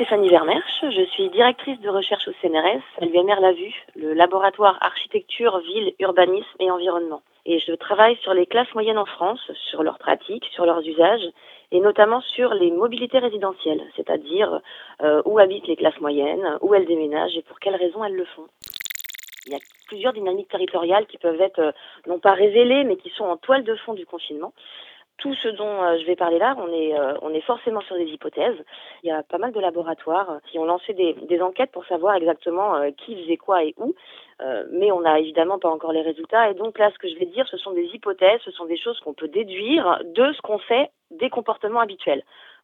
Stéphanie Vermersch, je suis directrice de recherche au CNRS, à l'UMR La Vue, le laboratoire architecture, ville, urbanisme et environnement. Et je travaille sur les classes moyennes en France, sur leurs pratiques, sur leurs usages, et notamment sur les mobilités résidentielles, c'est-à-dire euh, où habitent les classes moyennes, où elles déménagent et pour quelles raisons elles le font. Il y a plusieurs dynamiques territoriales qui peuvent être euh, non pas révélées, mais qui sont en toile de fond du confinement tout ce dont euh, je vais parler là, on est, euh, on est forcément sur des hypothèses. Il y a pas mal de laboratoires qui ont lancé des, des enquêtes pour savoir exactement euh, qui faisait quoi et où, mais on n'a évidemment pas encore les résultats. Et donc là, ce que je vais dire, ce sont des hypothèses, ce sont des choses qu'on peut déduire de ce qu'on sait des comportements habituels.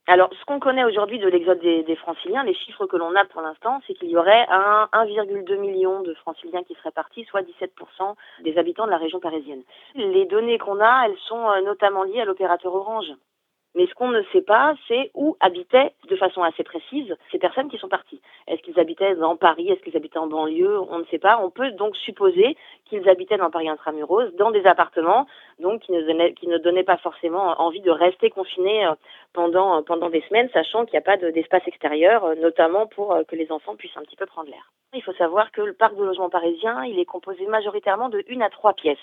Alors, ce qu'on connaît aujourd'hui de l'exode des, franciliens, les chiffres que l'on a pour l'instant, c'est qu'il y aurait un 1,2 million de franciliens qui seraient partis, soit 17% des habitants de la région parisienne. Les données qu'on a, elles sont euh, notamment liées à l'opérateur Orange. Mais ce qu'on ne sait pas, c'est où habitaient de façon assez précise ces personnes qui sont parties. Est-ce qu'ils habitaient dans Paris? Est-ce qu'ils habitaient en banlieue? On ne sait pas. On peut donc supposer qu'ils habitaient dans Paris intramuros, dans des appartements, donc qui ne donnaient, pas forcément envie de rester confinés euh, pendant, pendant des semaines, sachant qu'il n'y a pas d'espace extérieur, euh, notamment pour euh, que les enfants puissent un petit peu prendre l'air. Il faut savoir que le parc de logement parisien, il est composé majoritairement de une à trois pièces.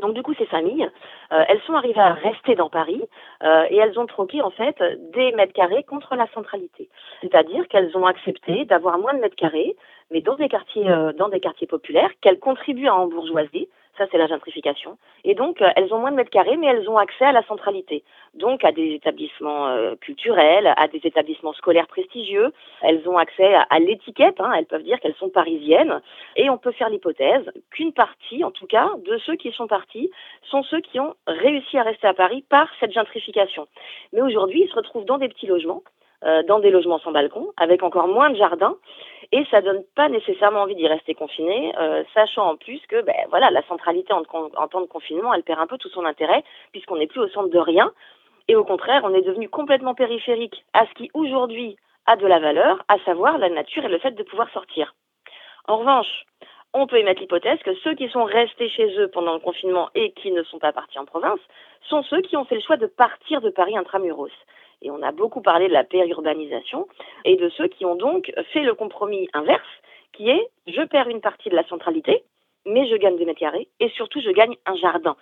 Donc du coup, ces familles, euh, elles sont arrivées à rester dans Paris euh, et elles ont troqué en fait des mètres carrés contre la centralité. C'est-à-dire qu'elles ont accepté d'avoir moins de mètres carrés, mais dans des quartiers, euh, dans des quartiers populaires, qu'elles contribuent à embourgeoiser ça, c'est la gentrification. Et donc, euh, elles ont moins de mètres carrés, mais elles ont accès à la centralité. Donc, à des établissements euh, culturels, à des établissements scolaires prestigieux. Elles ont accès à, l'étiquette. Hein. elles peuvent dire qu'elles sont parisiennes. Et on peut faire l'hypothèse qu'une partie, en tout cas, de ceux qui sont partis, sont ceux qui ont réussi à rester à Paris par cette gentrification. Mais aujourd'hui, ils se retrouvent dans des petits logements euh, dans des logements sans balcon, avec encore moins de jardins, et ça donne pas nécessairement envie d'y rester confiné, euh, sachant en plus que ben voilà la centralité en, en, temps de confinement, elle perd un peu tout son intérêt puisqu'on n'est plus au centre de rien, et au contraire, on est devenu complètement périphérique à ce qui aujourd'hui a de la valeur, à savoir la nature et le fait de pouvoir sortir. En revanche, on peut émettre l'hypothèse que ceux qui sont restés chez eux pendant le confinement et qui ne sont pas partis en province sont ceux qui ont fait le choix de partir de Paris intramuros. Et on a beaucoup parlé de la périurbanisation et de ceux qui ont donc fait le compromis inverse, qui est je perds une partie de la centralité, mais je gagne des mètres carrés et surtout je gagne un jardin.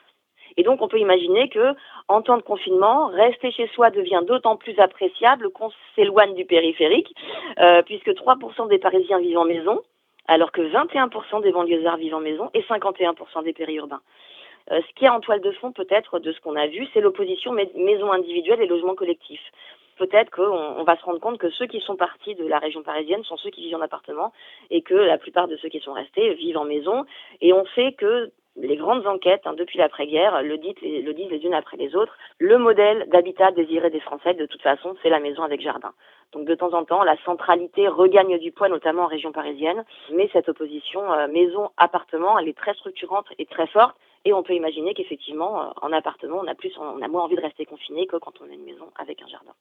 Et donc on peut imaginer que en temps de confinement, rester chez soi devient d'autant plus appréciable qu'on s'éloigne du périphérique, euh, puisque 3% des Parisiens vivent en maison, alors que 21% des banlieusards vivent en maison et 51% des périurbains. Euh, ce qui est en toile de fond peut-être de ce qu'on a vu, c'est l'opposition maison individuelle et logement collectif. Peut-être qu'on va se rendre compte que ceux qui sont partis de la région parisienne sont ceux qui vivent en appartement et que la plupart de ceux qui sont restés vivent en maison. Et on sait que les grandes enquêtes hein, depuis l'après-guerre le, le disent les unes après les autres. Le modèle d'habitat désiré des Français, de toute façon, c'est la maison avec jardin. Donc de temps en temps, la centralité regagne du poids, notamment en région parisienne. Mais cette opposition euh, maison-appartement, elle est très structurante et très forte. Et on peut imaginer qu'effectivement, euh, en appartement, on a plus, on a moins envie de rester confiné que quand on a une maison avec un jardin.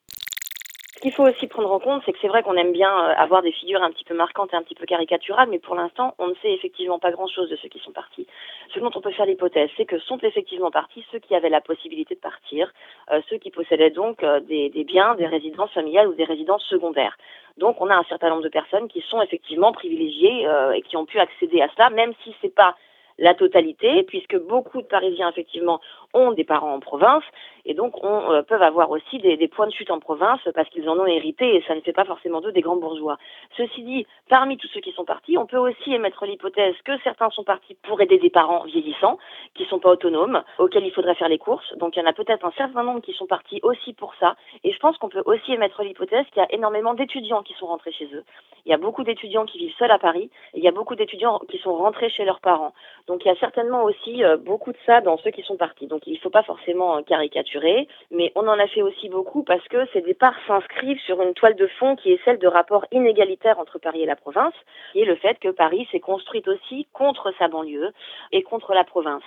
Ce qu'il faut aussi prendre en compte, c'est que c'est vrai qu'on aime bien euh, avoir des figures un petit peu marquantes et un petit peu caricaturales, mais pour l'instant, on ne sait effectivement pas grand-chose de ceux qui sont partis. Ce dont on peut faire l'hypothèse, c'est que sont effectivement partis ceux qui avaient la possibilité de partir, euh, ceux qui possédaient donc des, des, biens, des résidences familiales ou des résidences secondaires. Donc, on a un certain nombre de personnes qui sont effectivement privilégiées et qui ont pu accéder à cela, même si c'est pas la totalité, puisque beaucoup de Parisiens, effectivement, ont des parents en province, et donc on, euh, peuvent avoir aussi des, points de chute en province parce qu'ils en ont hérité, et ça ne fait pas forcément d'eux des grands bourgeois. Ceci dit, parmi tous ceux qui sont partis, on peut aussi émettre l'hypothèse que certains sont partis pour aider des parents vieillissants, qui sont pas autonomes, auxquels il faudrait faire les courses. Donc il y en a peut-être un certain nombre qui sont partis aussi pour ça, et je pense qu'on peut aussi émettre l'hypothèse qu'il y a énormément d'étudiants qui sont rentrés chez eux. Il y a beaucoup d'étudiants qui vivent seuls à Paris, et il y a beaucoup d'étudiants qui sont rentrés chez leurs parents. Donc il y a certainement aussi euh, beaucoup de ça dans ceux qui sont partis. Donc il ne faut pas forcément euh, caricaturer, mais on en a fait aussi beaucoup parce que ces départs s'inscrivent sur une toile de fond qui est celle de rapports inégalitaires entre Paris et la province, qui est le fait que Paris s'est construite aussi contre sa banlieue et contre la province.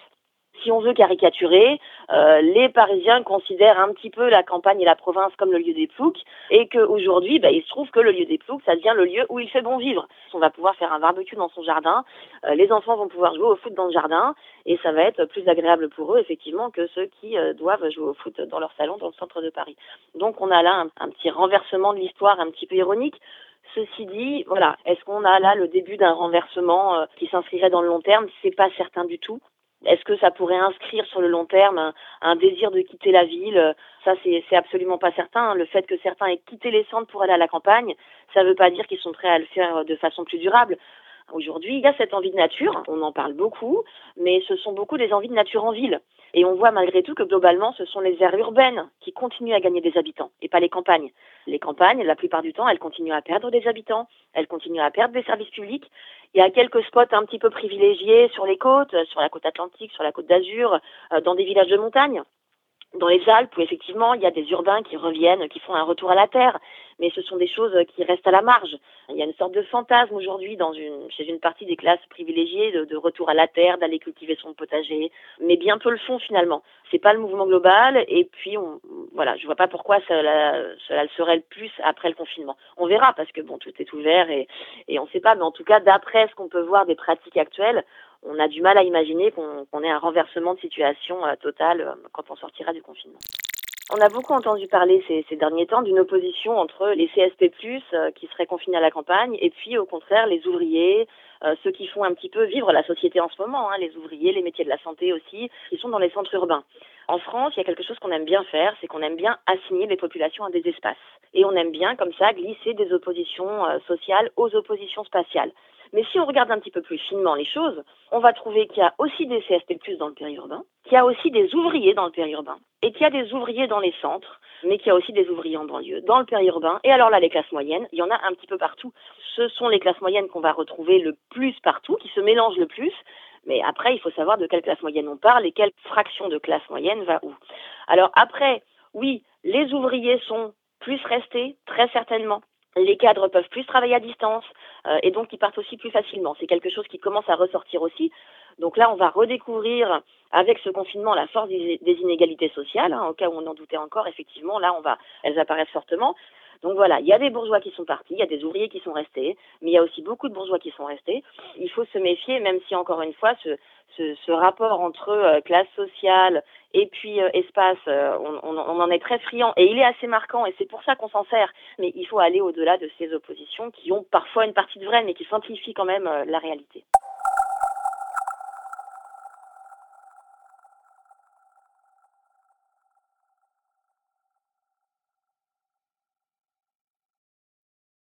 Si on veut caricaturer, euh, les Parisiens considèrent un petit peu la campagne et la province comme le lieu des ploucs et qu'aujourd'hui, bah, il se trouve que le lieu des ploucs, ça devient le lieu où il fait bon vivre. On va pouvoir faire un barbecue dans son jardin, euh, les enfants vont pouvoir jouer au foot dans le jardin et ça va être plus agréable pour eux effectivement que ceux qui euh, doivent jouer au foot dans leur salon dans le centre de Paris. Donc on a là un, un petit renversement de l'histoire un petit peu ironique. Ceci dit, voilà, est-ce qu'on a là le début d'un renversement qui s'inscrirait dans le long terme? C'est pas certain du tout. Est-ce que ça pourrait inscrire sur le long terme un, désir de quitter la ville? Ça, c'est absolument pas certain. Le fait que certains aient quitté les centres pour aller à la campagne, ça ne veut pas dire qu'ils sont prêts à le faire de façon plus durable. Aujourd'hui, il y a cette envie de nature, on en parle beaucoup, mais ce sont beaucoup des envies de nature en ville. Et on voit malgré tout que globalement, ce sont les aires urbaines qui continuent à gagner des habitants et pas les campagnes. Les campagnes, la plupart du temps, elles continuent à perdre des habitants, elles continuent à perdre des services publics. Il y a quelques spots un petit peu privilégiés sur les côtes, sur la côte atlantique, sur la côte d'Azur, euh, dans des villages de montagne dans les Alpes où effectivement il y a des urbains qui reviennent, qui font un retour à la terre, mais ce sont des choses qui restent à la marge. Il y a une sorte de fantasme aujourd'hui dans une, chez une partie des classes privilégiées de, retour à la terre, d'aller cultiver son potager, mais bien peu le font finalement. C'est pas le mouvement global et puis on, voilà, je vois pas pourquoi cela, cela le serait le plus après le confinement. On verra parce que bon tout est ouvert et, et on sait pas, mais en tout cas d'après ce qu'on peut voir des pratiques actuelles, on a du mal à imaginer qu'on ait un renversement de situation euh, total euh, quand on sortira du confinement. On a beaucoup entendu parler ces, derniers temps d'une opposition entre les CSP+, euh, qui seraient confinés à la campagne, et puis au contraire les ouvriers, ceux qui font un petit peu vivre la société en ce moment, hein, les ouvriers, les métiers de la santé aussi, qui sont dans les centres urbains. En France, il y a quelque chose qu'on aime bien faire, c'est qu'on aime bien assigner les populations à des espaces. Et on aime bien, comme ça, glisser des oppositions sociales aux oppositions spatiales. Mais si on regarde un petit peu plus finement les choses, on va trouver qu'il y a aussi des CSP+, dans le périurbain, qu'il y a aussi des ouvriers dans le périurbain, et qu'il y a des ouvriers dans les centres, mais qu'il y a aussi des ouvriers en banlieue, dans le périurbain. Et alors là, les classes moyennes, il y en a un petit peu partout. Ce sont les classes moyennes qu'on va retrouver le plus partout, qui se mélangent le plus. Mais après, il faut savoir de quelle classe moyenne on parle et quelle fraction de classe moyenne va où. Alors après, oui, les ouvriers sont plus restés, très certainement les cadres peuvent plus travailler à distance euh, et donc ils partent aussi plus facilement. C'est quelque chose qui commence à ressortir aussi. Donc là, on va redécouvrir avec ce confinement la force des, inégalités sociales. Hein, au cas où on en doutait encore, effectivement, là, on va, elles apparaissent fortement. Donc voilà, il y a des bourgeois qui sont partis, il y a des ouvriers qui sont restés, mais il y a aussi beaucoup de bourgeois qui sont restés. Il faut se méfier, même si encore une fois, ce, ce, rapport entre euh, classe sociale et puis euh, espace, euh, on, on, en est très friand et il est assez marquant et c'est pour ça qu'on s'en sert. Mais il faut aller au-delà de ces oppositions qui ont parfois une partie de vrai, mais qui simplifient quand même la réalité.